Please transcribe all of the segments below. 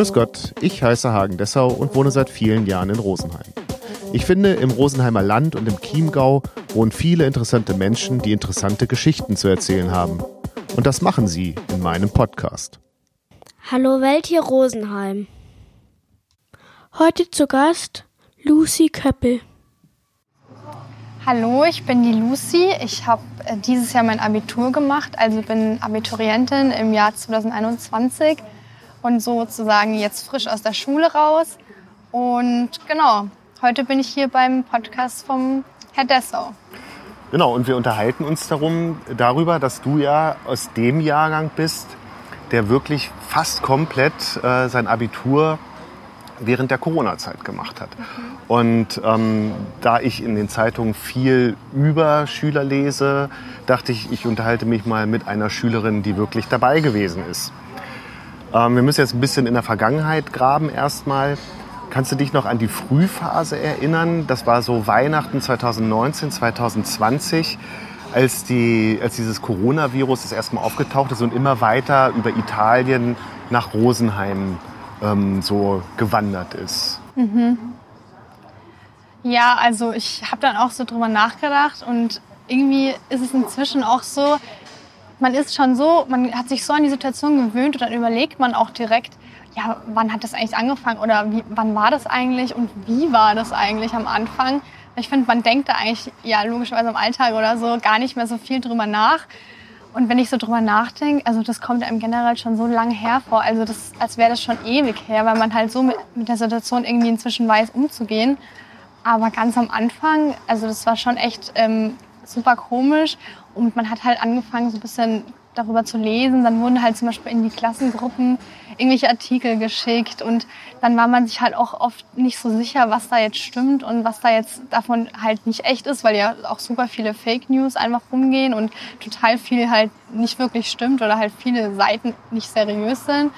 Grüß Gott, ich heiße Hagen Dessau und wohne seit vielen Jahren in Rosenheim. Ich finde, im Rosenheimer Land und im Chiemgau wohnen viele interessante Menschen, die interessante Geschichten zu erzählen haben. Und das machen sie in meinem Podcast. Hallo Welt hier Rosenheim. Heute zu Gast Lucy Köppel. Hallo, ich bin die Lucy. Ich habe äh, dieses Jahr mein Abitur gemacht, also bin Abiturientin im Jahr 2021 und sozusagen jetzt frisch aus der Schule raus. Und genau, heute bin ich hier beim Podcast vom Herr Dessau. Genau, und wir unterhalten uns darum, darüber, dass du ja aus dem Jahrgang bist, der wirklich fast komplett äh, sein Abitur während der Corona-Zeit gemacht hat. Mhm. Und ähm, da ich in den Zeitungen viel über Schüler lese, dachte ich, ich unterhalte mich mal mit einer Schülerin, die wirklich dabei gewesen ist. Ähm, wir müssen jetzt ein bisschen in der Vergangenheit graben erstmal. Kannst du dich noch an die Frühphase erinnern? Das war so Weihnachten 2019, 2020, als, die, als dieses Coronavirus das erstmal aufgetaucht ist und immer weiter über Italien nach Rosenheim ähm, so gewandert ist. Mhm. Ja, also ich habe dann auch so drüber nachgedacht und irgendwie ist es inzwischen auch so, man ist schon so, man hat sich so an die Situation gewöhnt und dann überlegt man auch direkt, ja, wann hat das eigentlich angefangen oder wie, wann war das eigentlich und wie war das eigentlich am Anfang? Ich finde, man denkt da eigentlich, ja, logischerweise im Alltag oder so gar nicht mehr so viel drüber nach. Und wenn ich so drüber nachdenke, also das kommt einem generell schon so lange her vor, also das, als wäre das schon ewig her, weil man halt so mit, mit der Situation irgendwie inzwischen weiß, umzugehen. Aber ganz am Anfang, also das war schon echt ähm, super komisch und man hat halt angefangen, so ein bisschen darüber zu lesen. Dann wurden halt zum Beispiel in die Klassengruppen irgendwelche Artikel geschickt und dann war man sich halt auch oft nicht so sicher, was da jetzt stimmt und was da jetzt davon halt nicht echt ist, weil ja auch super viele Fake News einfach rumgehen und total viel halt nicht wirklich stimmt oder halt viele Seiten nicht seriös sind.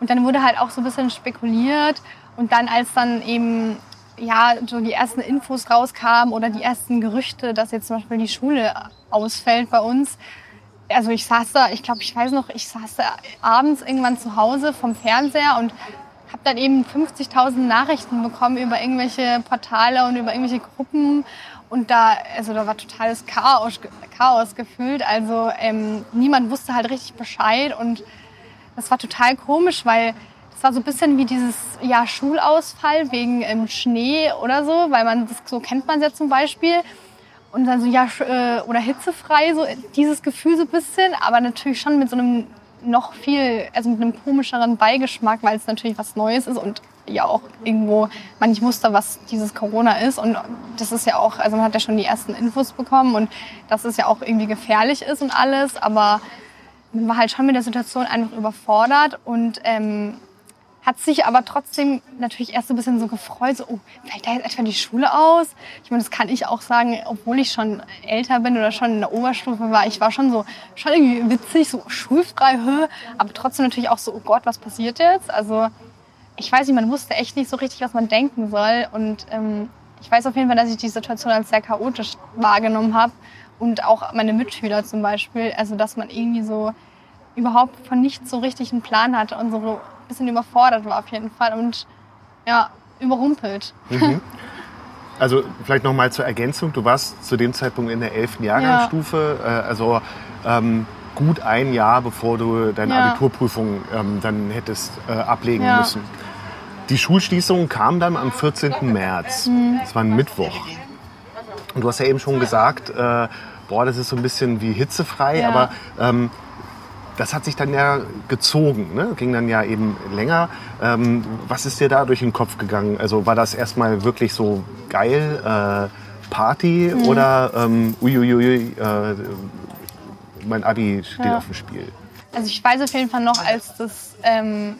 Und dann wurde halt auch so ein bisschen spekuliert und dann als dann eben ja, so die ersten Infos rauskamen oder die ersten Gerüchte, dass jetzt zum Beispiel die Schule ausfällt bei uns. Also ich saß da, ich glaube, ich weiß noch, ich saß da abends irgendwann zu Hause vom Fernseher und habe dann eben 50.000 Nachrichten bekommen über irgendwelche Portale und über irgendwelche Gruppen. Und da, also da war totales Chaos, Chaos gefühlt. Also ähm, niemand wusste halt richtig Bescheid und das war total komisch, weil es war so ein bisschen wie dieses ja, Schulausfall wegen ähm, Schnee oder so, weil man das so kennt man ja zum Beispiel. Und dann so, ja, äh, oder hitzefrei, so dieses Gefühl so ein bisschen, aber natürlich schon mit so einem noch viel, also mit einem komischeren Beigeschmack, weil es natürlich was Neues ist und ja auch irgendwo man nicht wusste, was dieses Corona ist. Und das ist ja auch, also man hat ja schon die ersten Infos bekommen und dass es ja auch irgendwie gefährlich ist und alles, aber man war halt schon mit der Situation einfach überfordert und ähm, hat sich aber trotzdem natürlich erst so ein bisschen so gefreut, so, oh, fällt da jetzt etwa die Schule aus? Ich meine, das kann ich auch sagen, obwohl ich schon älter bin oder schon in der Oberstufe war. Ich war schon so, schon irgendwie witzig, so schulfrei, aber trotzdem natürlich auch so, oh Gott, was passiert jetzt? Also, ich weiß nicht, man wusste echt nicht so richtig, was man denken soll. Und ähm, ich weiß auf jeden Fall, dass ich die Situation als sehr chaotisch wahrgenommen habe. Und auch meine Mitschüler zum Beispiel. Also, dass man irgendwie so überhaupt von nichts so richtig einen Plan hatte und bisschen überfordert war auf jeden Fall und ja, überrumpelt. Mhm. Also vielleicht noch mal zur Ergänzung, du warst zu dem Zeitpunkt in der 11. Jahrgangsstufe, ja. äh, also ähm, gut ein Jahr, bevor du deine ja. Abiturprüfung ähm, dann hättest äh, ablegen ja. müssen. Die Schulschließung kam dann am 14. März. Mhm. Das war ein Mittwoch. Und du hast ja eben schon gesagt, äh, boah, das ist so ein bisschen wie hitzefrei, aber ähm, das hat sich dann ja gezogen, ne? ging dann ja eben länger. Ähm, was ist dir da durch den Kopf gegangen? Also war das erstmal wirklich so geil, äh, Party mhm. oder ähm, uiuiui, äh, mein Abi steht ja. auf dem Spiel? Also ich weiß auf jeden Fall noch, als das ähm,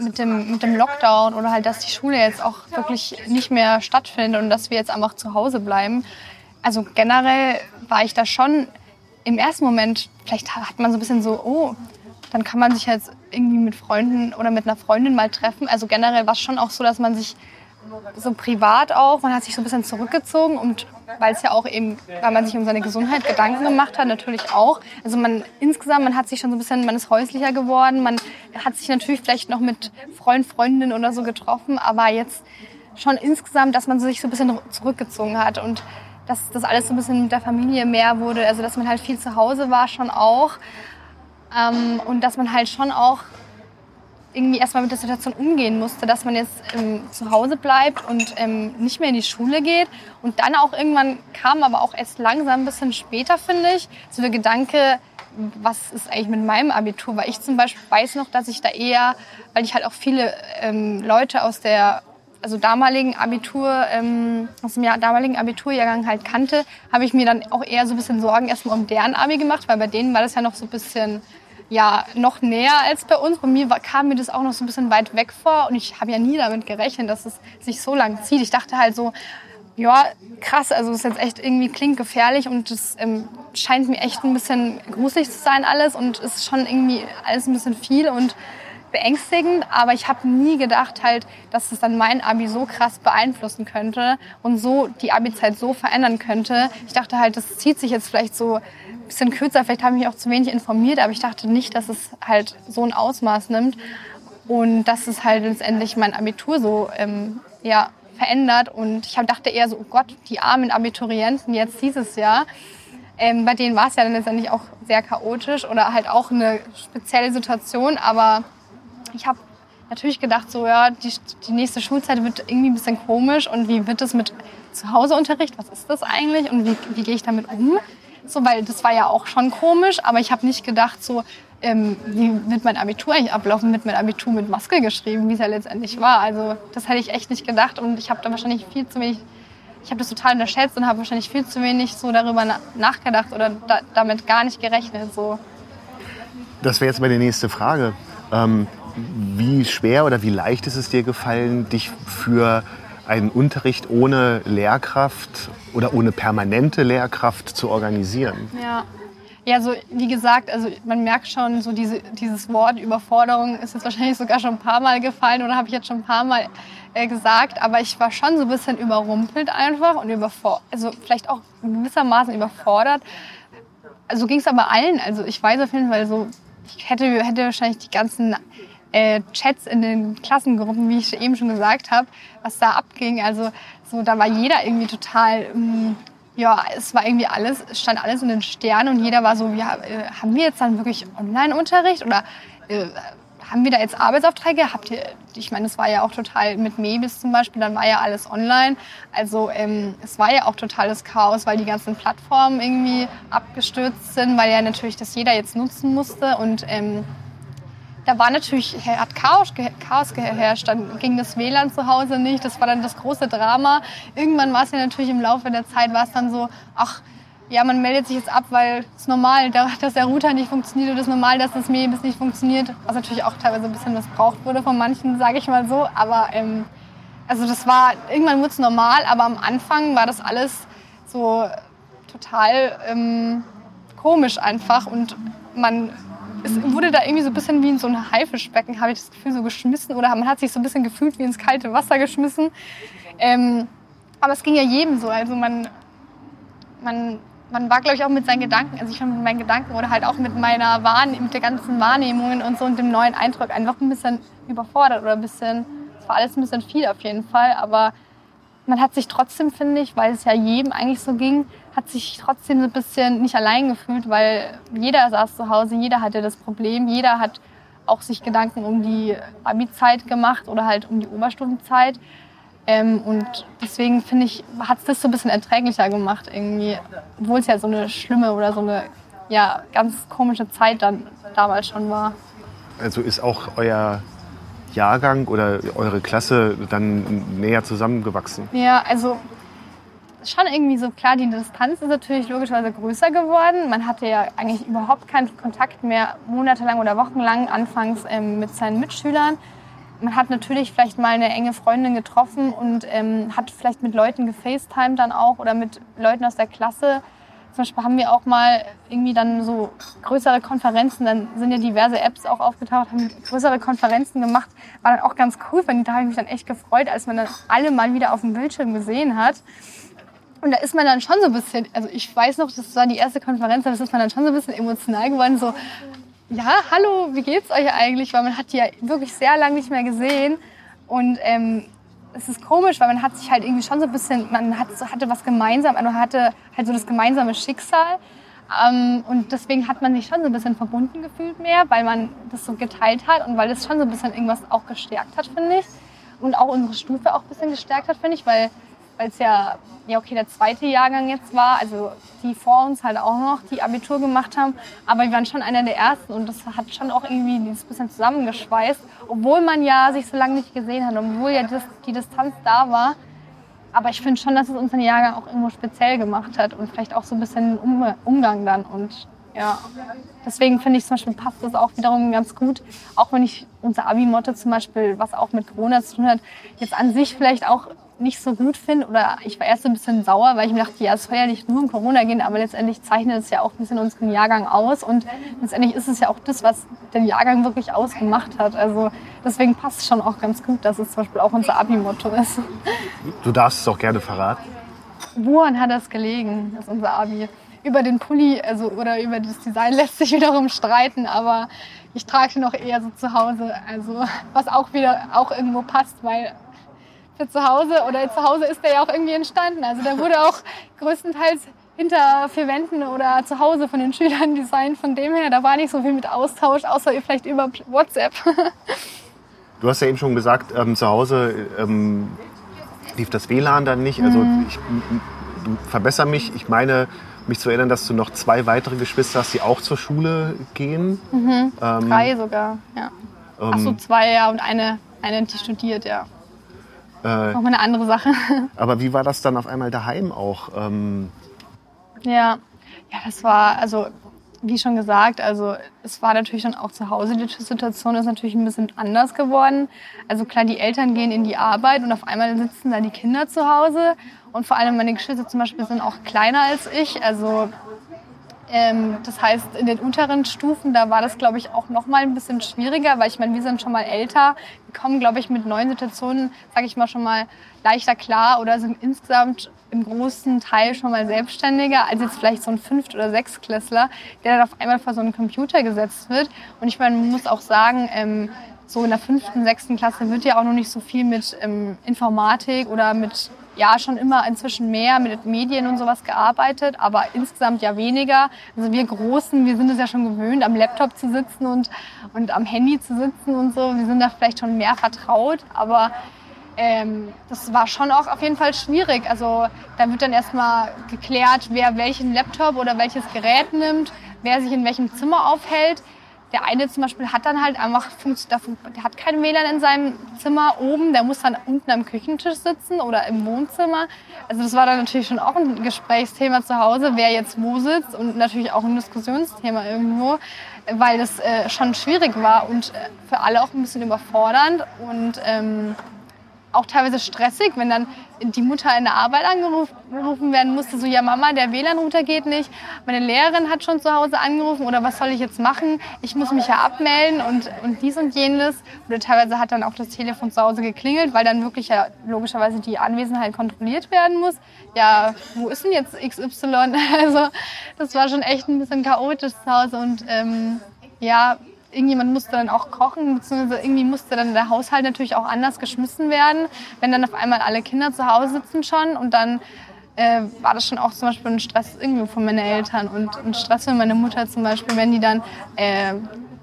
mit, dem, mit dem Lockdown oder halt, dass die Schule jetzt auch wirklich nicht mehr stattfindet und dass wir jetzt einfach zu Hause bleiben. Also generell war ich da schon im ersten Moment, vielleicht hat man so ein bisschen so, oh, dann kann man sich jetzt irgendwie mit Freunden oder mit einer Freundin mal treffen. Also generell war es schon auch so, dass man sich so privat auch, man hat sich so ein bisschen zurückgezogen und weil es ja auch eben, weil man sich um seine Gesundheit Gedanken gemacht hat, natürlich auch. Also man insgesamt, man hat sich schon so ein bisschen, man ist häuslicher geworden, man hat sich natürlich vielleicht noch mit Freund, Freundinnen oder so getroffen, aber jetzt schon insgesamt, dass man sich so ein bisschen zurückgezogen hat und dass das alles so ein bisschen mit der Familie mehr wurde, also dass man halt viel zu Hause war schon auch ähm, und dass man halt schon auch irgendwie erstmal mit der Situation umgehen musste, dass man jetzt ähm, zu Hause bleibt und ähm, nicht mehr in die Schule geht. Und dann auch irgendwann kam aber auch erst langsam ein bisschen später, finde ich, so der Gedanke, was ist eigentlich mit meinem Abitur? Weil ich zum Beispiel weiß noch, dass ich da eher, weil ich halt auch viele ähm, Leute aus der also damaligen Abitur, ähm, aus dem Jahr, damaligen Abiturjahrgang halt kannte, habe ich mir dann auch eher so ein bisschen Sorgen erstmal um deren Abi gemacht, weil bei denen war das ja noch so ein bisschen ja noch näher als bei uns. Bei mir war, kam mir das auch noch so ein bisschen weit weg vor und ich habe ja nie damit gerechnet, dass es sich so lang zieht. Ich dachte halt so, ja, krass, also es ist jetzt echt irgendwie klingt gefährlich und es ähm, scheint mir echt ein bisschen gruselig zu sein alles und es ist schon irgendwie alles ein bisschen viel und beängstigend, aber ich habe nie gedacht halt, dass es dann mein Abi so krass beeinflussen könnte und so die Abi-Zeit so verändern könnte. Ich dachte halt, das zieht sich jetzt vielleicht so bisschen kürzer. Vielleicht habe ich mich auch zu wenig informiert, aber ich dachte nicht, dass es halt so ein Ausmaß nimmt und dass es halt letztendlich mein Abitur so ähm, ja, verändert. Und ich dachte eher so, oh Gott, die armen Abiturienten jetzt dieses Jahr. Ähm, bei denen war es ja dann letztendlich auch sehr chaotisch oder halt auch eine spezielle Situation. Aber ich habe natürlich gedacht, so ja, die, die nächste Schulzeit wird irgendwie ein bisschen komisch und wie wird es mit Zuhauseunterricht? Was ist das eigentlich und wie, wie gehe ich damit um? So, weil das war ja auch schon komisch, aber ich habe nicht gedacht, so, ähm, wie wird mein Abitur eigentlich ablaufen, mit mein Abitur mit Maske geschrieben, wie es ja letztendlich war. Also das hätte ich echt nicht gedacht und ich habe da wahrscheinlich viel zu wenig, ich habe das total unterschätzt und habe wahrscheinlich viel zu wenig so darüber nachgedacht oder da, damit gar nicht gerechnet. So. Das wäre jetzt meine nächste Frage. Ähm, wie schwer oder wie leicht ist es dir gefallen, dich für einen Unterricht ohne Lehrkraft oder ohne permanente Lehrkraft zu organisieren. Ja. Ja, so wie gesagt, also man merkt schon, so diese, dieses Wort Überforderung ist jetzt wahrscheinlich sogar schon ein paar Mal gefallen oder habe ich jetzt schon ein paar Mal äh, gesagt, aber ich war schon so ein bisschen überrumpelt einfach und überfordert, also vielleicht auch gewissermaßen überfordert. Also ging es aber allen, also ich weiß auf jeden Fall so, ich hätte, hätte wahrscheinlich die ganzen äh, Chats in den Klassengruppen, wie ich eben schon gesagt habe, was da abging. Also so, da war jeder irgendwie total, ähm, ja, es war irgendwie alles, es stand alles in den Sternen und jeder war so, ja, äh, haben wir jetzt dann wirklich Online-Unterricht oder äh, haben wir da jetzt Arbeitsaufträge? Habt ihr, ich meine, es war ja auch total mit Mebis zum Beispiel, dann war ja alles online. Also ähm, es war ja auch totales Chaos, weil die ganzen Plattformen irgendwie abgestürzt sind, weil ja natürlich das jeder jetzt nutzen musste und ähm, da war natürlich, hat Chaos, Chaos geherrscht. Dann ging das WLAN zu Hause nicht. Das war dann das große Drama. Irgendwann war es ja natürlich im Laufe der Zeit, war es dann so, ach, ja, man meldet sich jetzt ab, weil es normal, dass der Router nicht funktioniert und es ist normal, dass das Mailbis nicht funktioniert. Was natürlich auch teilweise ein bisschen missbraucht wurde von manchen, sage ich mal so. Aber ähm, also das war, irgendwann wurde es normal, aber am Anfang war das alles so total ähm, komisch einfach und man es wurde da irgendwie so ein bisschen wie in so ein Haifischbecken, habe ich das Gefühl, so geschmissen. Oder man hat sich so ein bisschen gefühlt wie ins kalte Wasser geschmissen. Ähm, aber es ging ja jedem so. Also man, man, man war, glaube ich, auch mit seinen Gedanken, also ich war mit meinen Gedanken oder halt auch mit meiner Wahrnehmung, mit der ganzen Wahrnehmungen und so und dem neuen Eindruck einfach ein bisschen überfordert oder ein bisschen, es war alles ein bisschen viel auf jeden Fall. Aber man hat sich trotzdem, finde ich, weil es ja jedem eigentlich so ging, hat sich trotzdem so ein bisschen nicht allein gefühlt, weil jeder saß zu Hause, jeder hatte das Problem, jeder hat auch sich Gedanken um die Abi-Zeit gemacht oder halt um die Oberstufenzeit. Ähm, und deswegen finde ich, hat es das so ein bisschen erträglicher gemacht irgendwie, obwohl es ja so eine schlimme oder so eine ja, ganz komische Zeit dann damals schon war. Also ist auch euer Jahrgang oder eure Klasse dann näher zusammengewachsen? Ja, also schon irgendwie so klar, die Distanz ist natürlich logischerweise größer geworden. Man hatte ja eigentlich überhaupt keinen Kontakt mehr monatelang oder wochenlang anfangs ähm, mit seinen Mitschülern. Man hat natürlich vielleicht mal eine enge Freundin getroffen und ähm, hat vielleicht mit Leuten gefacetimed dann auch oder mit Leuten aus der Klasse. Zum Beispiel haben wir auch mal irgendwie dann so größere Konferenzen, dann sind ja diverse Apps auch aufgetaucht, haben größere Konferenzen gemacht. War dann auch ganz cool, weil da habe ich mich dann echt gefreut, als man dann alle mal wieder auf dem Bildschirm gesehen hat. Und da ist man dann schon so ein bisschen, also ich weiß noch, das war die erste Konferenz, da ist man dann schon so ein bisschen emotional geworden, so, ja, hallo, wie geht's euch eigentlich? Weil man hat die ja wirklich sehr lange nicht mehr gesehen. Und ähm, es ist komisch, weil man hat sich halt irgendwie schon so ein bisschen, man hat, hatte was gemeinsam, man hatte halt so das gemeinsame Schicksal. Ähm, und deswegen hat man sich schon so ein bisschen verbunden gefühlt mehr, weil man das so geteilt hat und weil das schon so ein bisschen irgendwas auch gestärkt hat, finde ich. Und auch unsere Stufe auch ein bisschen gestärkt hat, finde ich, weil weil es ja, ja okay, der zweite Jahrgang jetzt war, also die vor uns halt auch noch, die Abitur gemacht haben, aber wir waren schon einer der ersten und das hat schon auch irgendwie ein bisschen zusammengeschweißt, obwohl man ja sich so lange nicht gesehen hat, obwohl ja das, die Distanz da war. Aber ich finde schon, dass es unseren Jahrgang auch irgendwo speziell gemacht hat und vielleicht auch so ein bisschen um, Umgang dann und ja, deswegen finde ich zum Beispiel passt das auch wiederum ganz gut, auch wenn ich unser Abi-Motto zum Beispiel, was auch mit Corona zu tun hat, jetzt an sich vielleicht auch nicht so gut finde oder ich war erst ein bisschen sauer, weil ich mir dachte, ja, es soll ja nicht nur um Corona gehen, aber letztendlich zeichnet es ja auch ein bisschen unseren Jahrgang aus und letztendlich ist es ja auch das, was den Jahrgang wirklich ausgemacht hat. Also deswegen passt es schon auch ganz gut, dass es zum Beispiel auch unser Abi-Motto ist. Du darfst es auch gerne verraten. Woran hat das gelegen, das ist unser Abi? Über den Pulli also, oder über das Design lässt sich wiederum streiten, aber ich trage ihn noch eher so zu Hause. Also was auch wieder auch irgendwo passt, weil für zu Hause oder zu Hause ist der ja auch irgendwie entstanden. Also der wurde auch größtenteils hinter vier Wänden oder zu Hause von den Schülern designt. Von dem her, da war nicht so viel mit Austausch, außer vielleicht über WhatsApp. Du hast ja eben schon gesagt, ähm, zu Hause ähm, lief das WLAN dann nicht. Also mhm. ich, verbessere mich. Ich meine, mich zu erinnern, dass du noch zwei weitere Geschwister hast, die auch zur Schule gehen. Mhm. Ähm, Drei sogar, ja. Ähm, Ach so, zwei, ja, und eine, eine, die studiert, ja. Äh, Nochmal eine andere Sache. Aber wie war das dann auf einmal daheim auch? Ähm ja, ja, das war, also wie schon gesagt, also es war natürlich dann auch zu Hause, die Situation ist natürlich ein bisschen anders geworden. Also klar, die Eltern gehen in die Arbeit und auf einmal sitzen da die Kinder zu Hause. Und vor allem meine Geschwister zum Beispiel sind auch kleiner als ich. Also ähm, das heißt, in den unteren Stufen, da war das, glaube ich, auch noch mal ein bisschen schwieriger, weil ich meine, wir sind schon mal älter. Wir kommen, glaube ich, mit neuen Situationen, sage ich mal, schon mal leichter klar oder sind insgesamt im großen Teil schon mal selbstständiger als jetzt vielleicht so ein Fünft- oder Sechstklässler, der dann auf einmal vor so einen Computer gesetzt wird. Und ich meine, man muss auch sagen, ähm, so in der fünften, sechsten Klasse wird ja auch noch nicht so viel mit ähm, Informatik oder mit ja schon immer inzwischen mehr mit Medien und sowas gearbeitet, aber insgesamt ja weniger. Also wir Großen, wir sind es ja schon gewöhnt, am Laptop zu sitzen und, und am Handy zu sitzen und so. Wir sind da vielleicht schon mehr vertraut, aber ähm, das war schon auch auf jeden Fall schwierig. Also da wird dann erstmal geklärt, wer welchen Laptop oder welches Gerät nimmt, wer sich in welchem Zimmer aufhält. Der eine zum Beispiel hat dann halt einfach, der hat kein WLAN in seinem Zimmer oben, der muss dann unten am Küchentisch sitzen oder im Wohnzimmer. Also das war dann natürlich schon auch ein Gesprächsthema zu Hause, wer jetzt wo sitzt und natürlich auch ein Diskussionsthema irgendwo, weil das äh, schon schwierig war und äh, für alle auch ein bisschen überfordernd und ähm, auch teilweise stressig, wenn dann die Mutter in der Arbeit angerufen werden musste, so ja Mama, der WLAN-Router geht nicht, meine Lehrerin hat schon zu Hause angerufen oder was soll ich jetzt machen? Ich muss mich ja abmelden und, und dies und jenes. Oder teilweise hat dann auch das Telefon zu Hause geklingelt, weil dann wirklich ja logischerweise die Anwesenheit kontrolliert werden muss. Ja, wo ist denn jetzt XY? Also das war schon echt ein bisschen chaotisch zu Hause und ähm, ja, irgendjemand musste dann auch kochen, beziehungsweise irgendwie musste dann der Haushalt natürlich auch anders geschmissen werden, wenn dann auf einmal alle Kinder zu Hause sitzen schon und dann äh, war das schon auch zum Beispiel ein Stress irgendwie von meinen Eltern und ein Stress für meine Mutter zum Beispiel, wenn die dann äh,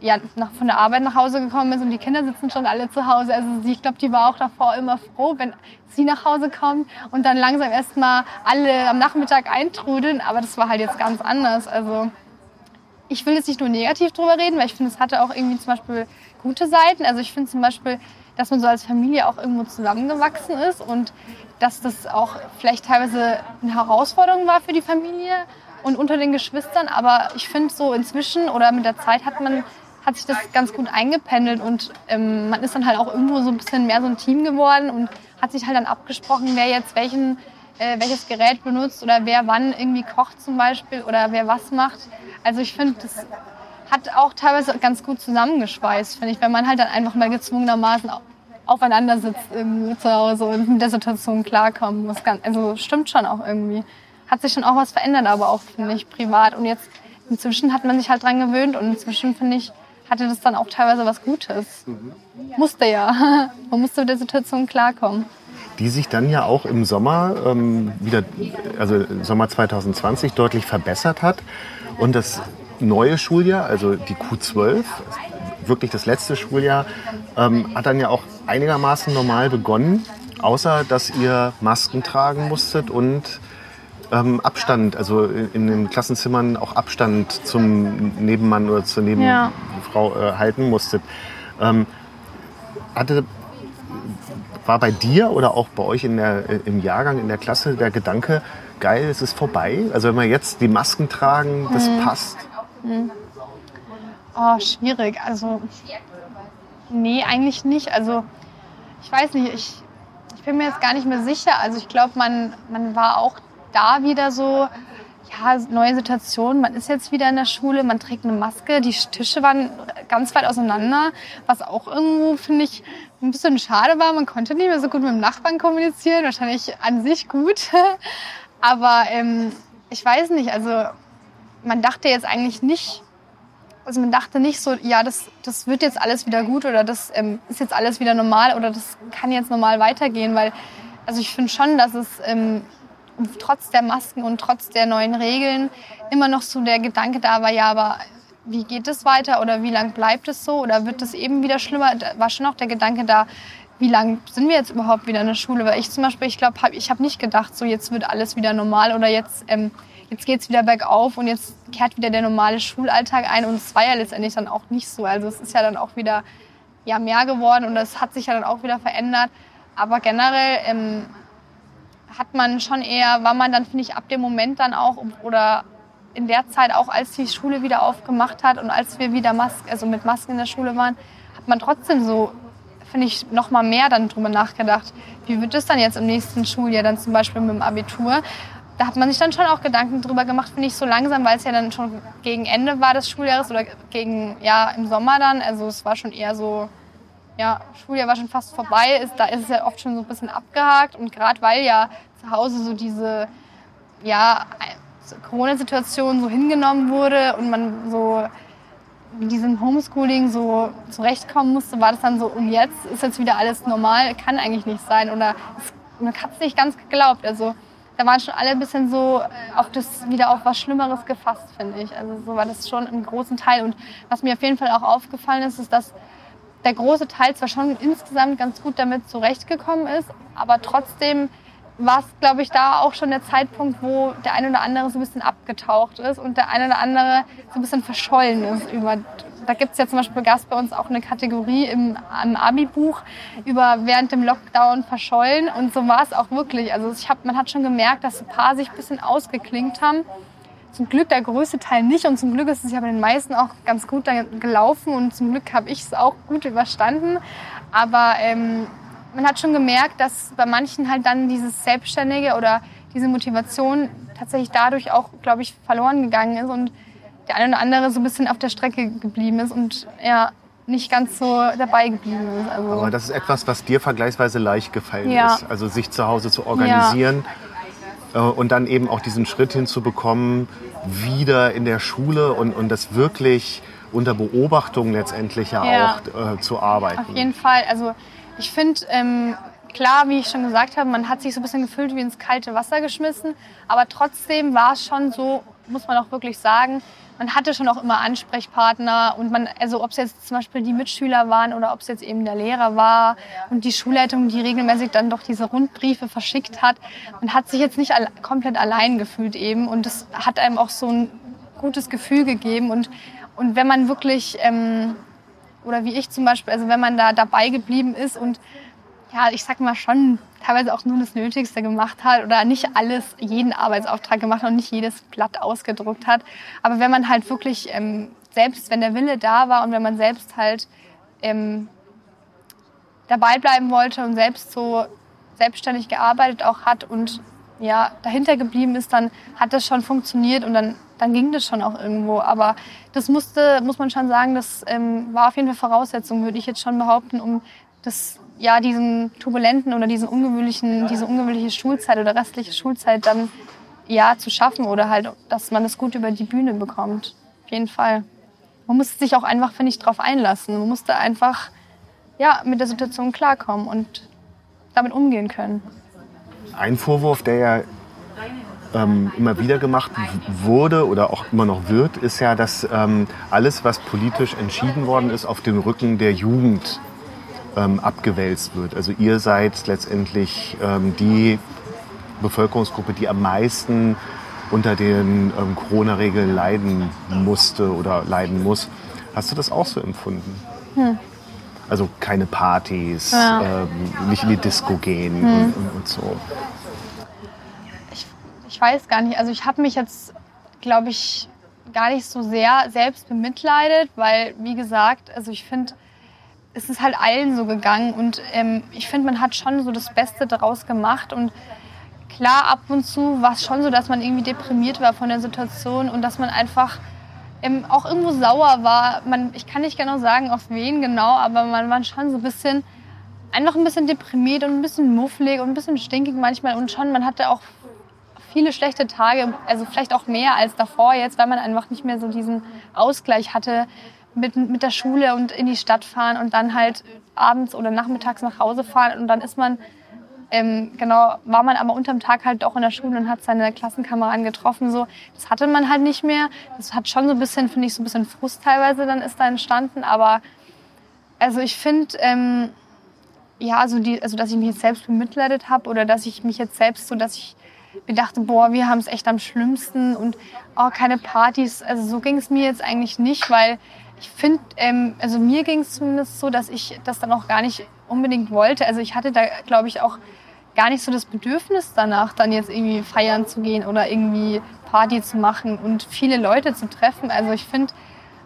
ja, nach, von der Arbeit nach Hause gekommen ist und die Kinder sitzen schon alle zu Hause. Also ich glaube, die war auch davor immer froh, wenn sie nach Hause kommt und dann langsam erstmal alle am Nachmittag eintrudeln. Aber das war halt jetzt ganz anders. Also ich will jetzt nicht nur negativ drüber reden, weil ich finde, es hatte auch irgendwie zum Beispiel gute Seiten. Also ich finde zum Beispiel, dass man so als Familie auch irgendwo zusammengewachsen ist und dass das auch vielleicht teilweise eine Herausforderung war für die Familie und unter den Geschwistern. Aber ich finde so inzwischen oder mit der Zeit hat man hat sich das ganz gut eingependelt und ähm, man ist dann halt auch irgendwo so ein bisschen mehr so ein Team geworden und hat sich halt dann abgesprochen, wer jetzt welchen äh, welches Gerät benutzt oder wer wann irgendwie kocht zum Beispiel oder wer was macht. Also ich finde, das hat auch teilweise ganz gut zusammengeschweißt, finde ich, wenn man halt dann einfach mal gezwungenermaßen aufeinander sitzt irgendwo zu Hause und mit der Situation klarkommen muss. Also stimmt schon auch irgendwie. Hat sich schon auch was verändert, aber auch, finde ich, privat. Und jetzt inzwischen hat man sich halt dran gewöhnt und inzwischen, finde ich, hatte das dann auch teilweise was Gutes. Mhm. Musste ja. Man musste mit der Situation klarkommen. Die sich dann ja auch im Sommer ähm, wieder, also Sommer 2020 deutlich verbessert hat. Und das neue Schuljahr, also die Q12, wirklich das letzte Schuljahr, ähm, hat dann ja auch einigermaßen normal begonnen, außer dass ihr Masken tragen musstet und ähm, Abstand, also in, in, den Klassenzimmern auch Abstand zum Nebenmann oder zur Nebenfrau ja. äh, halten musstet. Ähm, hatte, war bei dir oder auch bei euch in der, äh, im Jahrgang, in der Klasse der Gedanke, geil, es ist vorbei? Also wenn wir jetzt die Masken tragen, das mhm. passt? Mhm. Oh, schwierig. Also, nee, eigentlich nicht. Also, ich weiß nicht, ich, ich bin mir jetzt gar nicht mehr sicher. Also, ich glaube, man, man war auch da wieder so, ja, neue Situation. Man ist jetzt wieder in der Schule, man trägt eine Maske. Die Tische waren ganz weit auseinander, was auch irgendwo, finde ich, ein bisschen schade war. Man konnte nicht mehr so gut mit dem Nachbarn kommunizieren. Wahrscheinlich an sich gut. Aber ähm, ich weiß nicht, also man dachte jetzt eigentlich nicht, also man dachte nicht so, ja, das, das wird jetzt alles wieder gut oder das ähm, ist jetzt alles wieder normal oder das kann jetzt normal weitergehen, weil also ich finde schon, dass es ähm, trotz der Masken und trotz der neuen Regeln immer noch so der Gedanke da war, ja, aber wie geht es weiter oder wie lange bleibt es so oder wird es eben wieder schlimmer? Da war schon auch der Gedanke da, wie lange sind wir jetzt überhaupt wieder in der Schule? Weil ich zum Beispiel, ich glaube, hab, ich habe nicht gedacht, so jetzt wird alles wieder normal oder jetzt ähm, jetzt geht es wieder bergauf und jetzt kehrt wieder der normale Schulalltag ein und es war ja letztendlich dann auch nicht so. Also es ist ja dann auch wieder ja, mehr geworden und es hat sich ja dann auch wieder verändert. Aber generell ähm, hat man schon eher, war man dann, finde ich, ab dem Moment dann auch oder in der Zeit auch, als die Schule wieder aufgemacht hat und als wir wieder Mas also mit Masken in der Schule waren, hat man trotzdem so, finde ich, noch mal mehr dann drüber nachgedacht. Wie wird es dann jetzt im nächsten Schuljahr dann zum Beispiel mit dem Abitur? da hat man sich dann schon auch Gedanken drüber gemacht, finde ich, so langsam, weil es ja dann schon gegen Ende war des Schuljahres oder gegen, ja, im Sommer dann. Also es war schon eher so, ja, Schuljahr war schon fast vorbei. Ist, da ist es ja oft schon so ein bisschen abgehakt. Und gerade weil ja zu Hause so diese, ja, Corona-Situation so hingenommen wurde und man so mit diesem Homeschooling so zurechtkommen musste, war das dann so, und jetzt ist jetzt wieder alles normal, kann eigentlich nicht sein. Oder es, man hat es nicht ganz geglaubt. Also da waren schon alle ein bisschen so äh, auf das wieder auf was Schlimmeres gefasst, finde ich. Also so war das schon im großen Teil. Und was mir auf jeden Fall auch aufgefallen ist, ist, dass der große Teil zwar schon insgesamt ganz gut damit zurechtgekommen ist, aber trotzdem war es, glaube ich, da auch schon der Zeitpunkt, wo der eine oder andere so ein bisschen abgetaucht ist und der eine oder andere so ein bisschen verschollen ist über da gibt es ja zum Beispiel, gab bei uns auch eine Kategorie im, im Abi-Buch über während dem Lockdown verschollen. Und so war es auch wirklich. Also ich hab, man hat schon gemerkt, dass ein paar sich ein bisschen ausgeklingt haben. Zum Glück der größte Teil nicht und zum Glück ist es ja bei den meisten auch ganz gut gelaufen und zum Glück habe ich es auch gut überstanden. Aber ähm, man hat schon gemerkt, dass bei manchen halt dann dieses Selbstständige oder diese Motivation tatsächlich dadurch auch, glaube ich, verloren gegangen ist und der eine oder andere so ein bisschen auf der Strecke geblieben ist und ja, nicht ganz so dabei geblieben ist. Also Aber das ist etwas, was dir vergleichsweise leicht gefallen ja. ist. Also sich zu Hause zu organisieren ja. Äh, und dann eben auch diesen Schritt hinzubekommen, wieder in der Schule und, und das wirklich unter Beobachtung letztendlich ja, ja. auch äh, zu arbeiten. Auf jeden Fall. Also ich finde, ähm, klar, wie ich schon gesagt habe, man hat sich so ein bisschen gefühlt wie ins kalte Wasser geschmissen. Aber trotzdem war es schon so, muss man auch wirklich sagen, man hatte schon auch immer Ansprechpartner und man, also ob es jetzt zum Beispiel die Mitschüler waren oder ob es jetzt eben der Lehrer war und die Schulleitung, die regelmäßig dann doch diese Rundbriefe verschickt hat. Man hat sich jetzt nicht alle, komplett allein gefühlt eben und das hat einem auch so ein gutes Gefühl gegeben und, und wenn man wirklich, ähm, oder wie ich zum Beispiel, also wenn man da dabei geblieben ist und ja, ich sag mal schon teilweise auch nur das Nötigste gemacht hat oder nicht alles, jeden Arbeitsauftrag gemacht und nicht jedes Blatt ausgedruckt hat. Aber wenn man halt wirklich, ähm, selbst wenn der Wille da war und wenn man selbst halt ähm, dabei bleiben wollte und selbst so selbstständig gearbeitet auch hat und ja, dahinter geblieben ist, dann hat das schon funktioniert und dann, dann ging das schon auch irgendwo. Aber das musste, muss man schon sagen, das ähm, war auf jeden Fall Voraussetzung, würde ich jetzt schon behaupten, um das ja, diesen turbulenten oder diesen ungewöhnlichen, diese ungewöhnliche Schulzeit oder restliche Schulzeit dann ja zu schaffen oder halt, dass man es gut über die Bühne bekommt. Auf jeden Fall. Man muss sich auch einfach, finde ich, darauf einlassen. Man musste einfach ja, mit der Situation klarkommen und damit umgehen können. Ein Vorwurf, der ja ähm, immer wieder gemacht wurde oder auch immer noch wird, ist ja, dass ähm, alles, was politisch entschieden worden ist, auf dem Rücken der Jugend ähm, abgewälzt wird. Also ihr seid letztendlich ähm, die Bevölkerungsgruppe, die am meisten unter den ähm, Corona-Regeln leiden musste oder leiden muss. Hast du das auch so empfunden? Hm. Also keine Partys, ja. ähm, nicht in die Disco gehen hm. und, und, und, so. Ich, weiß gar nicht. Also ich habe mich jetzt, glaube ich, gar nicht so sehr selbst bemitleidet, weil, wie gesagt, also ich finde, es ist halt allen so gegangen und ähm, ich finde, man hat schon so das Beste daraus gemacht und klar, ab und zu war es schon so, dass man irgendwie deprimiert war von der Situation und dass man einfach ähm, auch irgendwo sauer war. Man, ich kann nicht genau sagen, auf wen genau, aber man war schon so ein bisschen, einfach ein bisschen deprimiert und ein bisschen mufflig und ein bisschen stinkig manchmal und schon, man hatte auch viele schlechte Tage, also vielleicht auch mehr als davor jetzt, weil man einfach nicht mehr so diesen Ausgleich hatte mit, mit der Schule und in die Stadt fahren und dann halt abends oder nachmittags nach Hause fahren und dann ist man ähm, genau, war man aber unterm Tag halt auch in der Schule und hat seine Klassenkameraden getroffen. So, das hatte man halt nicht mehr. Das hat schon so ein bisschen, finde ich, so ein bisschen Frust teilweise dann ist da entstanden. Aber also ich finde, ähm, ja, also, die, also dass ich mich jetzt selbst bemitleidet habe oder dass ich mich jetzt selbst so, dass ich mir dachte, boah, wir haben es echt am schlimmsten und oh, keine Partys. Also so ging es mir jetzt eigentlich nicht, weil ich finde, ähm, also mir ging es zumindest so, dass ich das dann auch gar nicht unbedingt wollte. Also ich hatte da, glaube ich, auch gar nicht so das Bedürfnis danach, dann jetzt irgendwie feiern zu gehen oder irgendwie Party zu machen und viele Leute zu treffen. Also ich finde,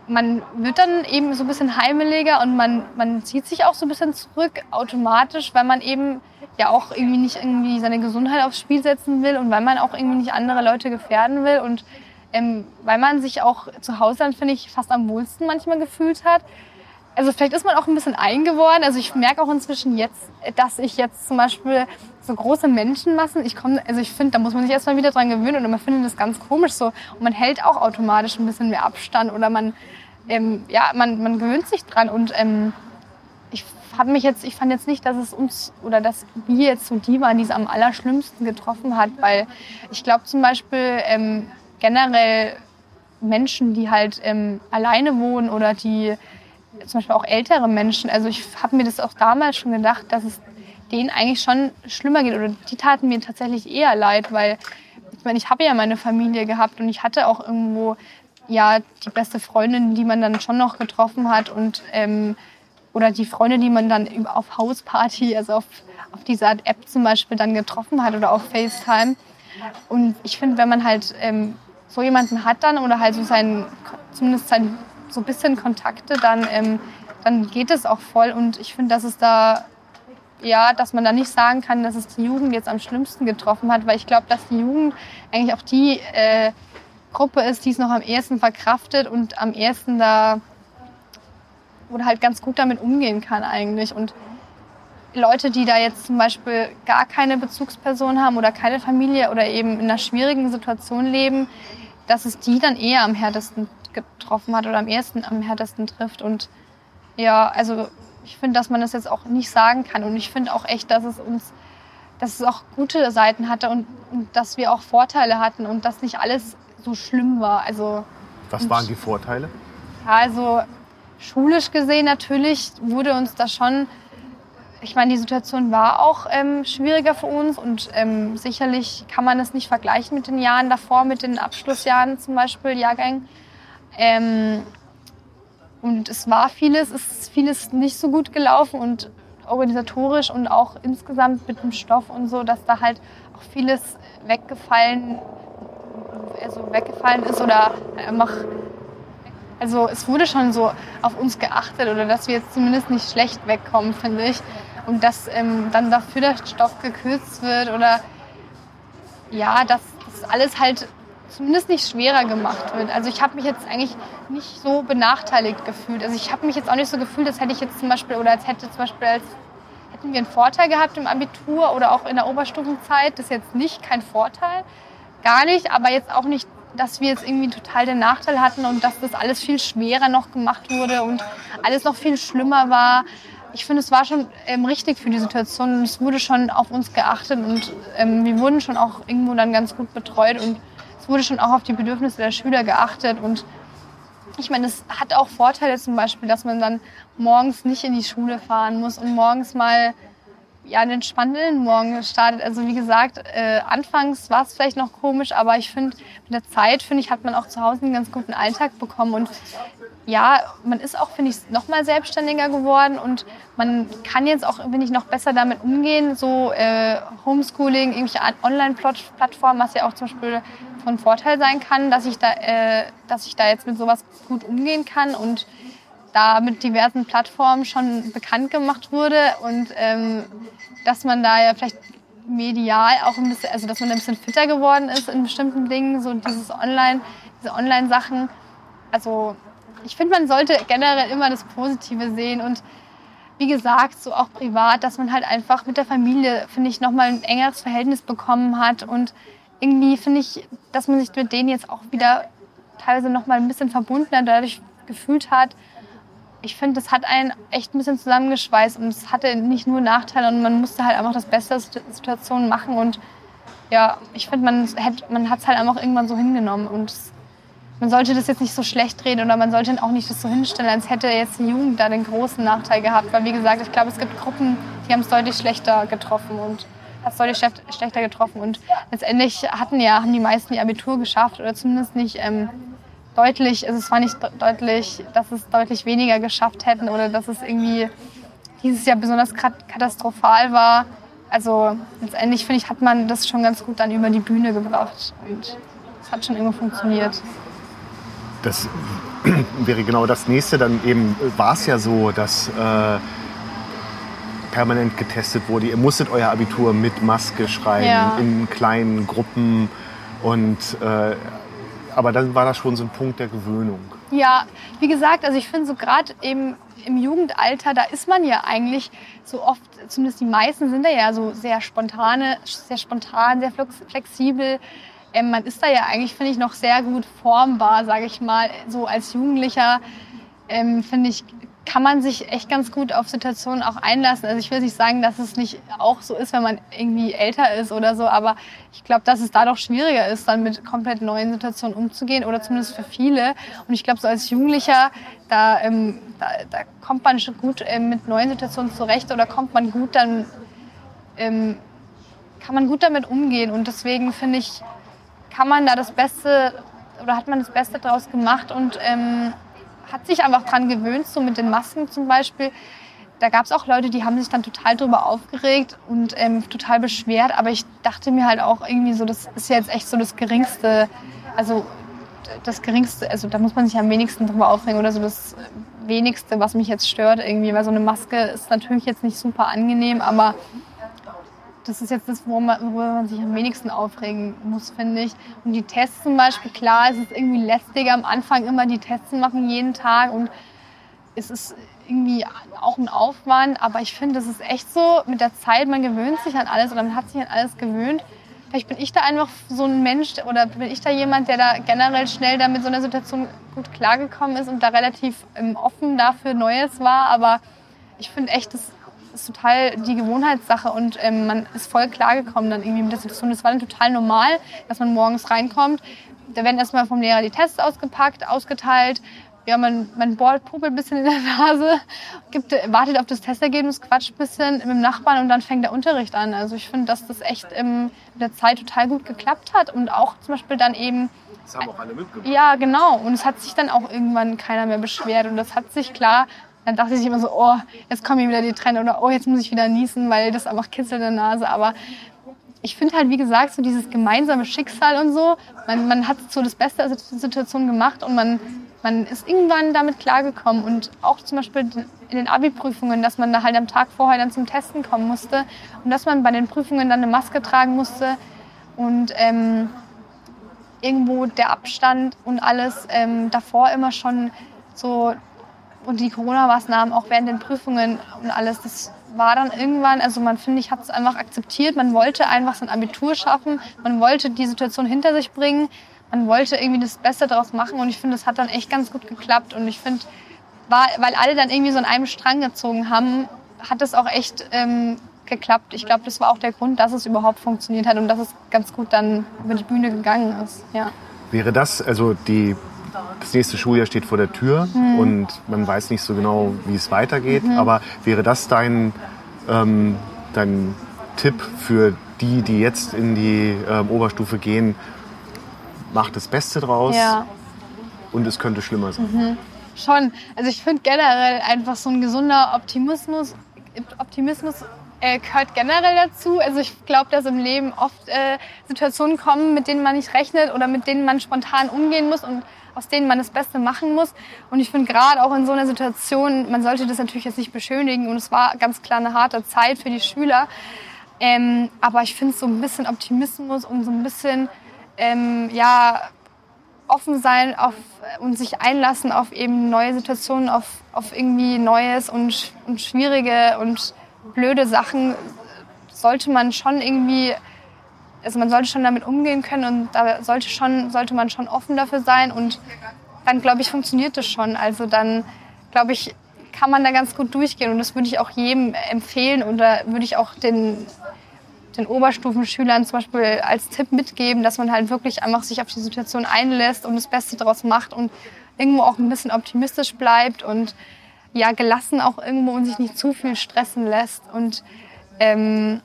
man wird dann eben so ein bisschen heimeliger und man, man zieht sich auch so ein bisschen zurück automatisch, weil man eben ja auch irgendwie nicht irgendwie seine Gesundheit aufs Spiel setzen will und weil man auch irgendwie nicht andere Leute gefährden will und ähm, weil man sich auch zu Hause dann, finde ich, fast am wohlsten manchmal gefühlt hat also vielleicht ist man auch ein bisschen eingeworden. Also ich merke auch inzwischen jetzt, dass ich jetzt zum Beispiel so große Menschenmassen, ich komme, also ich finde, da muss man sich erstmal wieder dran gewöhnen und man findet das ganz komisch so. Und man hält auch automatisch ein bisschen mehr Abstand oder man, ähm, ja, man, man gewöhnt sich dran und ähm, ich habe mich jetzt, ich fand jetzt nicht, dass es uns oder dass wir jetzt so die waren, die es am allerschlimmsten getroffen hat, weil ich glaube zum Beispiel ähm, generell Menschen, die halt ähm, alleine wohnen oder die zum Beispiel auch ältere Menschen. Also ich habe mir das auch damals schon gedacht, dass es denen eigentlich schon schlimmer geht. Oder die taten mir tatsächlich eher leid, weil ich meine, ich habe ja meine Familie gehabt und ich hatte auch irgendwo ja die beste Freundin, die man dann schon noch getroffen hat und ähm, oder die Freunde, die man dann auf Hausparty, also auf, auf dieser App zum Beispiel dann getroffen hat oder auf FaceTime. Und ich finde, wenn man halt ähm, so jemanden hat dann oder halt so sein, zumindest sein so ein bisschen Kontakte, dann, ähm, dann geht es auch voll. Und ich finde, dass es da, ja, dass man da nicht sagen kann, dass es die Jugend jetzt am schlimmsten getroffen hat, weil ich glaube, dass die Jugend eigentlich auch die äh, Gruppe ist, die es noch am ehesten verkraftet und am ehesten da oder halt ganz gut damit umgehen kann eigentlich. Und Leute, die da jetzt zum Beispiel gar keine Bezugsperson haben oder keine Familie oder eben in einer schwierigen Situation leben, dass es die dann eher am härtesten getroffen hat oder am ersten am härtesten trifft. Und ja, also ich finde, dass man das jetzt auch nicht sagen kann. Und ich finde auch echt, dass es uns, dass es auch gute Seiten hatte und, und dass wir auch Vorteile hatten und dass nicht alles so schlimm war. Also, Was waren die Vorteile? Ja, also schulisch gesehen natürlich wurde uns das schon ich meine, die Situation war auch ähm, schwieriger für uns und ähm, sicherlich kann man es nicht vergleichen mit den Jahren davor, mit den Abschlussjahren zum Beispiel, Jahrgängen. Ähm, und es war vieles, es ist vieles nicht so gut gelaufen und organisatorisch und auch insgesamt mit dem Stoff und so, dass da halt auch vieles weggefallen, also weggefallen ist oder einfach, also es wurde schon so auf uns geachtet oder dass wir jetzt zumindest nicht schlecht wegkommen, finde ich. Und dass ähm, dann dafür der Stoff gekürzt wird oder ja, dass das alles halt zumindest nicht schwerer gemacht wird. Also ich habe mich jetzt eigentlich nicht so benachteiligt gefühlt. Also ich habe mich jetzt auch nicht so gefühlt, als hätte ich jetzt zum Beispiel oder als hätte zum Beispiel als hatten wir einen Vorteil gehabt im Abitur oder auch in der Oberstufenzeit. Das ist jetzt nicht kein Vorteil, gar nicht, aber jetzt auch nicht, dass wir jetzt irgendwie total den Nachteil hatten und dass das alles viel schwerer noch gemacht wurde und alles noch viel schlimmer war. Ich finde, es war schon ähm, richtig für die Situation es wurde schon auf uns geachtet und ähm, wir wurden schon auch irgendwo dann ganz gut betreut und es wurde schon auch auf die Bedürfnisse der Schüler geachtet und ich meine, es hat auch Vorteile zum Beispiel, dass man dann morgens nicht in die Schule fahren muss und morgens mal ja, einen entspannten Morgen startet. Also wie gesagt, äh, anfangs war es vielleicht noch komisch, aber ich finde, mit der Zeit, finde ich, hat man auch zu Hause einen ganz guten Alltag bekommen. Und ja, man ist auch, finde ich, noch mal selbstständiger geworden und man kann jetzt auch, finde ich, noch besser damit umgehen. So äh, Homeschooling, irgendwelche Online-Plattformen, was ja auch zum Beispiel von Vorteil sein kann, dass ich da, äh, dass ich da jetzt mit sowas gut umgehen kann und da mit diversen Plattformen schon bekannt gemacht wurde und ähm, dass man da ja vielleicht medial auch ein bisschen, also dass man ein bisschen fitter geworden ist in bestimmten Dingen, so dieses Online, diese Online-Sachen. Also ich finde, man sollte generell immer das Positive sehen und wie gesagt, so auch privat, dass man halt einfach mit der Familie, finde ich, nochmal ein engeres Verhältnis bekommen hat und irgendwie finde ich, dass man sich mit denen jetzt auch wieder teilweise noch mal ein bisschen verbundener dadurch gefühlt hat. Ich finde, das hat einen echt ein bisschen zusammengeschweißt und es hatte nicht nur Nachteile und man musste halt einfach das Beste aus der Situation machen und ja, ich finde, man, hat es halt einfach irgendwann so hingenommen und man sollte das jetzt nicht so schlecht reden oder man sollte auch nicht das so hinstellen, als hätte jetzt die Jugend da den großen Nachteil gehabt, weil wie gesagt, ich glaube, es gibt Gruppen, die haben es deutlich schlechter getroffen und hat deutlich schlechter getroffen. Und letztendlich hatten ja, haben die meisten ihr Abitur geschafft oder zumindest nicht ähm, deutlich, also es war nicht deutlich, dass es deutlich weniger geschafft hätten oder dass es irgendwie dieses Jahr besonders katastrophal war. Also letztendlich finde ich, hat man das schon ganz gut dann über die Bühne gebracht und es hat schon irgendwo funktioniert. Das wäre genau das nächste. Dann eben war es ja so, dass äh, permanent getestet wurde. Ihr musstet euer Abitur mit Maske schreiben, ja. in kleinen Gruppen. Und, äh, aber dann war das schon so ein Punkt der Gewöhnung. Ja, wie gesagt, also ich finde so gerade im, im Jugendalter, da ist man ja eigentlich so oft, zumindest die meisten sind da ja so sehr spontane, sehr spontan, sehr flexibel. Ähm, man ist da ja eigentlich, finde ich, noch sehr gut formbar, sage ich mal, so als Jugendlicher. Ähm, finde ich, kann man sich echt ganz gut auf Situationen auch einlassen. Also ich will nicht sagen, dass es nicht auch so ist, wenn man irgendwie älter ist oder so, aber ich glaube, dass es da doch schwieriger ist, dann mit komplett neuen Situationen umzugehen oder zumindest für viele. Und ich glaube, so als Jugendlicher, da, ähm, da, da, kommt man schon gut ähm, mit neuen Situationen zurecht oder kommt man gut dann, ähm, kann man gut damit umgehen. Und deswegen finde ich, kann man da das Beste oder hat man das Beste draus gemacht und ähm, hat sich einfach dran gewöhnt, so mit den Masken zum Beispiel. Da gab es auch Leute, die haben sich dann total drüber aufgeregt und ähm, total beschwert. Aber ich dachte mir halt auch irgendwie so, das ist jetzt echt so das Geringste. Also das Geringste, also da muss man sich am wenigsten drüber aufregen oder so das Wenigste, was mich jetzt stört irgendwie. Weil so eine Maske ist natürlich jetzt nicht super angenehm, aber das ist jetzt das, worüber man, worüber man sich am wenigsten aufregen muss, finde ich. Und die Tests zum Beispiel, klar, es ist irgendwie lästiger am Anfang immer die Tests machen jeden Tag und es ist irgendwie auch ein Aufwand, aber ich finde, das ist echt so, mit der Zeit, man gewöhnt sich an alles oder man hat sich an alles gewöhnt. Vielleicht bin ich da einfach so ein Mensch oder bin ich da jemand, der da generell schnell da mit so einer Situation gut klargekommen ist und da relativ ähm, offen dafür Neues war, aber ich finde echt, das ist total die Gewohnheitssache und ähm, man ist voll klargekommen dann irgendwie mit der Situation. Das war dann total normal, dass man morgens reinkommt. Da werden erstmal vom Lehrer die Tests ausgepackt, ausgeteilt. Ja, man, man bohrt, popelt ein bisschen in der Nase, gibt, wartet auf das Testergebnis, quatscht ein bisschen mit dem Nachbarn und dann fängt der Unterricht an. Also ich finde, dass das echt ähm, mit der Zeit total gut geklappt hat und auch zum Beispiel dann eben das haben auch alle mitgemacht. Ja, genau. Und es hat sich dann auch irgendwann keiner mehr beschwert. Und das hat sich klar dann dachte ich immer so, oh, jetzt kommen mir wieder die Tränen oder oh, jetzt muss ich wieder niesen, weil das einfach kitzelt in der Nase. Aber ich finde halt, wie gesagt, so dieses gemeinsame Schicksal und so, man, man hat so das Beste aus der Situation gemacht und man, man ist irgendwann damit klargekommen. Und auch zum Beispiel in den Abi-Prüfungen, dass man da halt am Tag vorher dann zum Testen kommen musste und dass man bei den Prüfungen dann eine Maske tragen musste und ähm, irgendwo der Abstand und alles ähm, davor immer schon so und die Corona-Maßnahmen auch während den Prüfungen und alles, das war dann irgendwann, also man finde ich, hat es einfach akzeptiert. Man wollte einfach sein Abitur schaffen. Man wollte die Situation hinter sich bringen. Man wollte irgendwie das Beste daraus machen. Und ich finde, das hat dann echt ganz gut geklappt. Und ich finde, weil alle dann irgendwie so an einem Strang gezogen haben, hat es auch echt ähm, geklappt. Ich glaube, das war auch der Grund, dass es überhaupt funktioniert hat und dass es ganz gut dann über die Bühne gegangen ist. Ja. Wäre das, also die, das nächste Schuljahr steht vor der Tür mhm. und man weiß nicht so genau, wie es weitergeht, mhm. aber wäre das dein, ähm, dein Tipp für die, die jetzt in die ähm, Oberstufe gehen, macht das Beste draus ja. und es könnte schlimmer sein? Mhm. Schon. Also ich finde generell einfach so ein gesunder Optimismus, Optimismus äh, gehört generell dazu. Also ich glaube, dass im Leben oft äh, Situationen kommen, mit denen man nicht rechnet oder mit denen man spontan umgehen muss und aus denen man das Beste machen muss. Und ich finde gerade auch in so einer Situation, man sollte das natürlich jetzt nicht beschönigen und es war ganz klar eine harte Zeit für die Schüler. Ähm, aber ich finde so ein bisschen Optimismus und so ein bisschen, ähm, ja, offen sein auf, und sich einlassen auf eben neue Situationen, auf, auf irgendwie Neues und, und schwierige und blöde Sachen sollte man schon irgendwie, also man sollte schon damit umgehen können und da sollte, schon, sollte man schon offen dafür sein und dann glaube ich funktioniert das schon. Also dann glaube ich, kann man da ganz gut durchgehen und das würde ich auch jedem empfehlen oder würde ich auch den, den Oberstufenschülern zum Beispiel als Tipp mitgeben, dass man halt wirklich einfach sich auf die Situation einlässt und das Beste daraus macht und irgendwo auch ein bisschen optimistisch bleibt und ja gelassen auch irgendwo und sich nicht zu viel stressen lässt und ähm,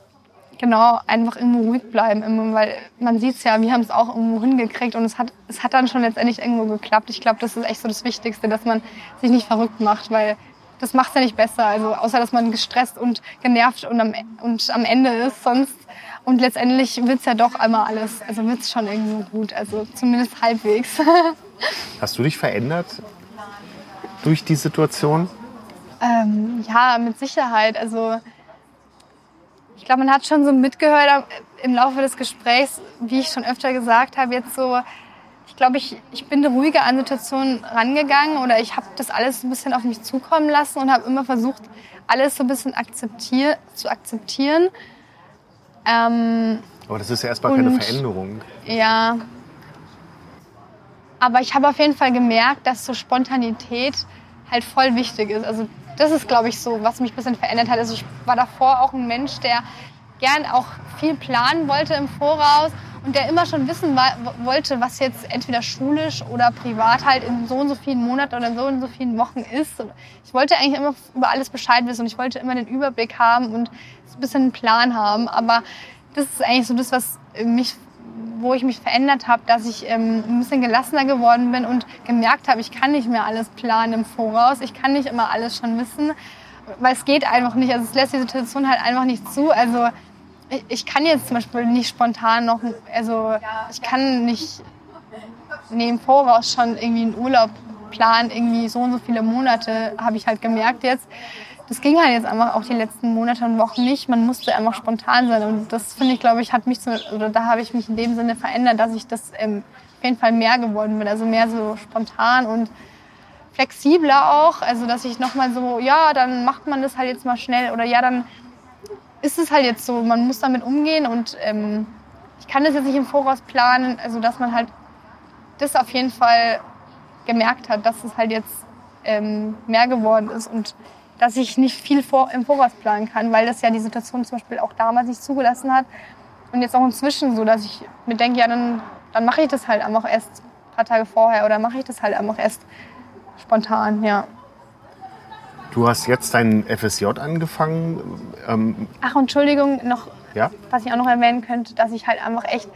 genau einfach irgendwo ruhig bleiben, immer, weil man sieht es ja, wir haben es auch irgendwo hingekriegt und es hat, es hat dann schon letztendlich irgendwo geklappt. Ich glaube, das ist echt so das Wichtigste, dass man sich nicht verrückt macht, weil das macht es ja nicht besser. Also außer dass man gestresst und genervt und am, und am Ende ist sonst. Und letztendlich wird es ja doch einmal alles, also wird es schon irgendwo gut, also zumindest halbwegs. Hast du dich verändert durch die Situation? Ähm, ja, mit Sicherheit. Also ich glaube, man hat schon so mitgehört im Laufe des Gesprächs, wie ich schon öfter gesagt habe, jetzt so, ich glaube, ich, ich bin ruhiger an Situationen rangegangen oder ich habe das alles ein bisschen auf mich zukommen lassen und habe immer versucht, alles so ein bisschen akzeptier zu akzeptieren. Ähm, Aber das ist ja erstmal keine Veränderung. Ja. Aber ich habe auf jeden Fall gemerkt, dass so Spontanität halt voll wichtig ist. Also das ist, glaube ich, so, was mich ein bisschen verändert hat. Also ich war davor auch ein Mensch, der gern auch viel planen wollte im Voraus und der immer schon wissen wollte, was jetzt entweder schulisch oder privat halt in so und so vielen Monaten oder in so und so vielen Wochen ist. Ich wollte eigentlich immer über alles Bescheid wissen und ich wollte immer den Überblick haben und ein bisschen einen Plan haben. Aber das ist eigentlich so das, was mich wo ich mich verändert habe, dass ich ähm, ein bisschen gelassener geworden bin und gemerkt habe, ich kann nicht mehr alles planen im Voraus. Ich kann nicht immer alles schon wissen, weil es geht einfach nicht. Also es lässt die Situation halt einfach nicht zu. Also ich, ich kann jetzt zum Beispiel nicht spontan noch, also ich kann nicht im Voraus schon irgendwie einen Urlaub planen, irgendwie so und so viele Monate, habe ich halt gemerkt jetzt das ging halt jetzt einfach auch die letzten Monate und Wochen nicht. Man musste einfach spontan sein. Und das finde ich, glaube ich, hat mich, zu, oder da habe ich mich in dem Sinne verändert, dass ich das ähm, auf jeden Fall mehr geworden bin. Also mehr so spontan und flexibler auch. Also, dass ich nochmal so, ja, dann macht man das halt jetzt mal schnell. Oder ja, dann ist es halt jetzt so. Man muss damit umgehen und ähm, ich kann das jetzt nicht im Voraus planen. Also, dass man halt das auf jeden Fall gemerkt hat, dass es halt jetzt ähm, mehr geworden ist und dass ich nicht viel vor, im Voraus planen kann, weil das ja die Situation zum Beispiel auch damals nicht zugelassen hat. Und jetzt auch inzwischen so, dass ich mir denke, ja, dann, dann mache ich das halt einfach erst ein paar Tage vorher oder mache ich das halt einfach erst spontan, ja. Du hast jetzt dein FSJ angefangen. Ähm Ach, Entschuldigung, noch, ja? was ich auch noch erwähnen könnte, dass ich halt einfach echt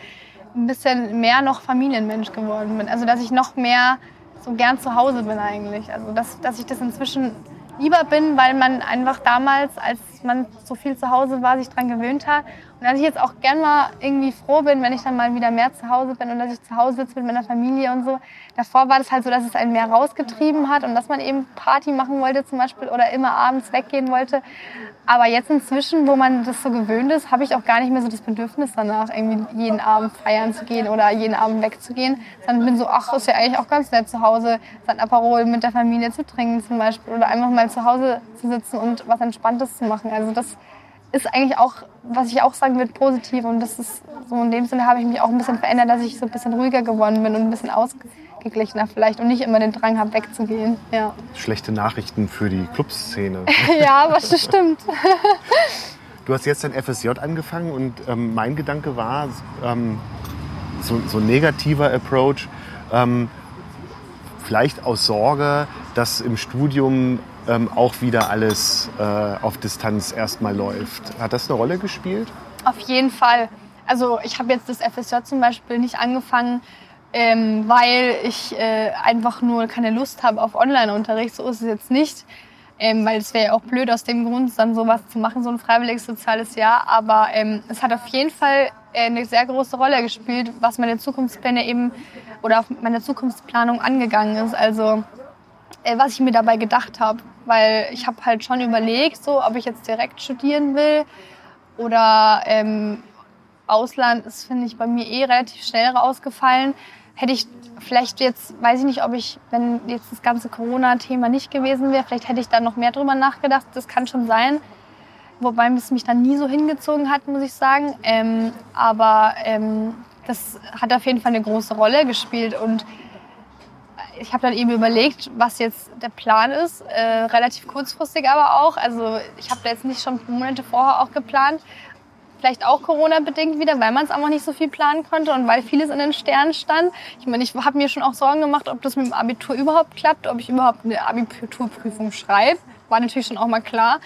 ein bisschen mehr noch Familienmensch geworden bin. Also, dass ich noch mehr so gern zu Hause bin eigentlich. Also, dass, dass ich das inzwischen lieber bin, weil man einfach damals, als man so viel zu Hause war, sich daran gewöhnt hat Und dass ich jetzt auch gern mal irgendwie froh bin, wenn ich dann mal wieder mehr zu Hause bin und dass ich zu Hause sitze mit meiner Familie und so. Davor war das halt so, dass es einen mehr rausgetrieben hat und dass man eben Party machen wollte zum Beispiel oder immer abends weggehen wollte. Aber jetzt inzwischen, wo man das so gewöhnt ist, habe ich auch gar nicht mehr so das Bedürfnis danach, irgendwie jeden Abend feiern zu gehen oder jeden Abend wegzugehen. Sondern bin so, ach, ist ja eigentlich auch ganz nett zu Hause, sein Aperol mit der Familie zu trinken zum Beispiel oder einfach mal zu Hause zu sitzen und was Entspanntes zu machen. Also das ist eigentlich auch, was ich auch sagen würde, positiv. Und das ist so in dem Sinne habe ich mich auch ein bisschen verändert, dass ich so ein bisschen ruhiger geworden bin und ein bisschen ausgeglichener vielleicht und nicht immer den Drang habe, wegzugehen. Ja. Schlechte Nachrichten für die Clubszene. ja, was das stimmt. du hast jetzt dein FSJ angefangen und ähm, mein Gedanke war, ähm, so, so ein negativer Approach, ähm, vielleicht aus Sorge, dass im Studium ähm, auch wieder alles äh, auf Distanz erstmal läuft. Hat das eine Rolle gespielt? Auf jeden Fall. Also ich habe jetzt das FSJ zum Beispiel nicht angefangen, ähm, weil ich äh, einfach nur keine Lust habe auf Online-Unterricht. So ist es jetzt nicht. Ähm, weil es wäre ja auch blöd aus dem Grund, dann sowas zu machen, so ein freiwilliges soziales Jahr. Aber ähm, es hat auf jeden Fall äh, eine sehr große Rolle gespielt, was meine Zukunftspläne eben oder auf meine Zukunftsplanung angegangen ist. Also was ich mir dabei gedacht habe weil ich habe halt schon überlegt, so, ob ich jetzt direkt studieren will oder ähm, Ausland ist, finde ich, bei mir eh relativ schnell rausgefallen. Hätte ich vielleicht jetzt, weiß ich nicht, ob ich, wenn jetzt das ganze Corona-Thema nicht gewesen wäre, vielleicht hätte ich da noch mehr drüber nachgedacht. Das kann schon sein. Wobei es mich dann nie so hingezogen hat, muss ich sagen. Ähm, aber ähm, das hat auf jeden Fall eine große Rolle gespielt. Und ich habe dann eben überlegt, was jetzt der Plan ist, äh, relativ kurzfristig aber auch. Also ich habe da jetzt nicht schon Monate vorher auch geplant. Vielleicht auch Corona-bedingt wieder, weil man es einfach nicht so viel planen konnte und weil vieles in den Sternen stand. Ich meine, ich habe mir schon auch Sorgen gemacht, ob das mit dem Abitur überhaupt klappt, ob ich überhaupt eine Abiturprüfung schreibe. War natürlich schon auch mal klar.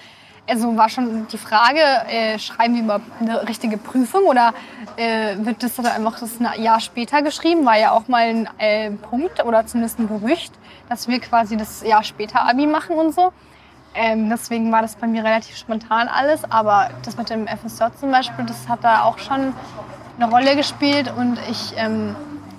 Also war schon die Frage, äh, schreiben wir überhaupt eine richtige Prüfung oder äh, wird das dann einfach das ein Jahr später geschrieben? War ja auch mal ein äh, Punkt oder zumindest ein Gerücht, dass wir quasi das Jahr später Abi machen und so. Ähm, deswegen war das bei mir relativ spontan alles. Aber das mit dem FSJ zum Beispiel, das hat da auch schon eine Rolle gespielt und ich, ähm,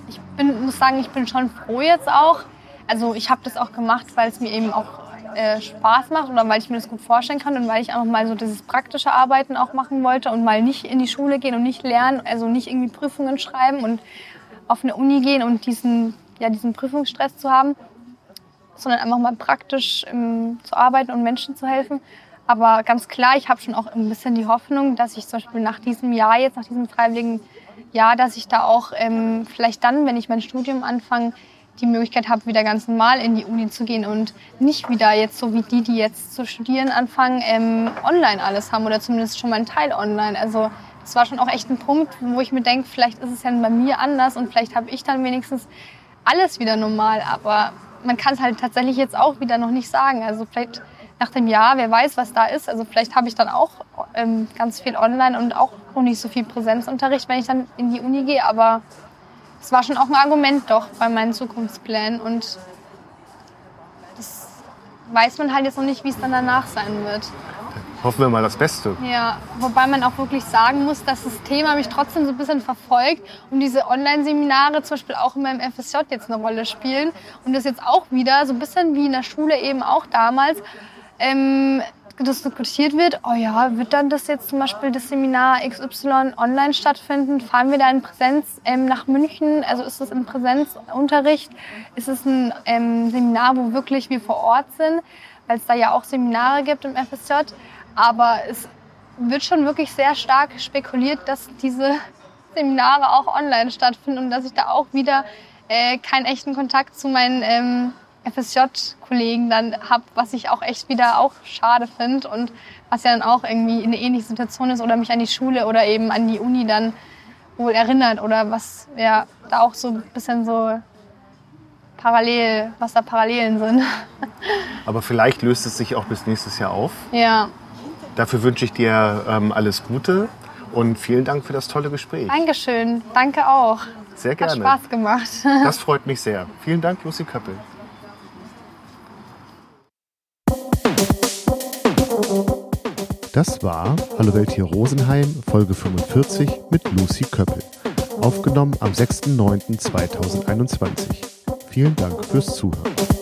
ich bin, muss sagen, ich bin schon froh jetzt auch. Also ich habe das auch gemacht, weil es mir eben auch äh, Spaß macht oder weil ich mir das gut vorstellen kann und weil ich einfach mal so dieses praktische Arbeiten auch machen wollte und mal nicht in die Schule gehen und nicht lernen, also nicht irgendwie Prüfungen schreiben und auf eine Uni gehen und diesen, ja, diesen Prüfungsstress zu haben, sondern einfach mal praktisch ähm, zu arbeiten und Menschen zu helfen. Aber ganz klar, ich habe schon auch ein bisschen die Hoffnung, dass ich zum Beispiel nach diesem Jahr, jetzt nach diesem freiwilligen Jahr, dass ich da auch ähm, vielleicht dann, wenn ich mein Studium anfange, die Möglichkeit habe, wieder ganz normal in die Uni zu gehen und nicht wieder jetzt so wie die, die jetzt zu studieren anfangen, ähm, online alles haben oder zumindest schon mal einen Teil online. Also das war schon auch echt ein Punkt, wo ich mir denke, vielleicht ist es ja bei mir anders und vielleicht habe ich dann wenigstens alles wieder normal. Aber man kann es halt tatsächlich jetzt auch wieder noch nicht sagen. Also vielleicht nach dem Jahr, wer weiß, was da ist. Also vielleicht habe ich dann auch ähm, ganz viel online und auch noch nicht so viel Präsenzunterricht, wenn ich dann in die Uni gehe. Aber das war schon auch ein Argument doch bei meinen Zukunftsplänen und das weiß man halt jetzt noch nicht, wie es dann danach sein wird. Hoffen wir mal das Beste. Ja, wobei man auch wirklich sagen muss, dass das Thema mich trotzdem so ein bisschen verfolgt und diese Online-Seminare zum Beispiel auch in meinem FSJ jetzt eine Rolle spielen und das jetzt auch wieder so ein bisschen wie in der Schule eben auch damals ähm, diskutiert wird, oh ja, wird dann das jetzt zum Beispiel das Seminar XY online stattfinden? Fahren wir da in Präsenz ähm, nach München? Also ist es ein Präsenzunterricht? Ist es ein ähm, Seminar, wo wirklich wir vor Ort sind? Weil es da ja auch Seminare gibt im FSJ. Aber es wird schon wirklich sehr stark spekuliert, dass diese Seminare auch online stattfinden und dass ich da auch wieder äh, keinen echten Kontakt zu meinen ähm, FSJ-Kollegen dann habe, was ich auch echt wieder auch schade finde und was ja dann auch irgendwie eine ähnliche Situation ist oder mich an die Schule oder eben an die Uni dann wohl erinnert oder was ja da auch so ein bisschen so parallel, was da Parallelen sind. Aber vielleicht löst es sich auch bis nächstes Jahr auf. Ja. Dafür wünsche ich dir ähm, alles Gute und vielen Dank für das tolle Gespräch. Dankeschön, danke auch. Sehr gerne. Hat Spaß gemacht. Das freut mich sehr. Vielen Dank, Lucy Köppel. Das war Hallo Welt hier Rosenheim, Folge 45 mit Lucy Köppel. Aufgenommen am 6.9.2021. Vielen Dank fürs Zuhören.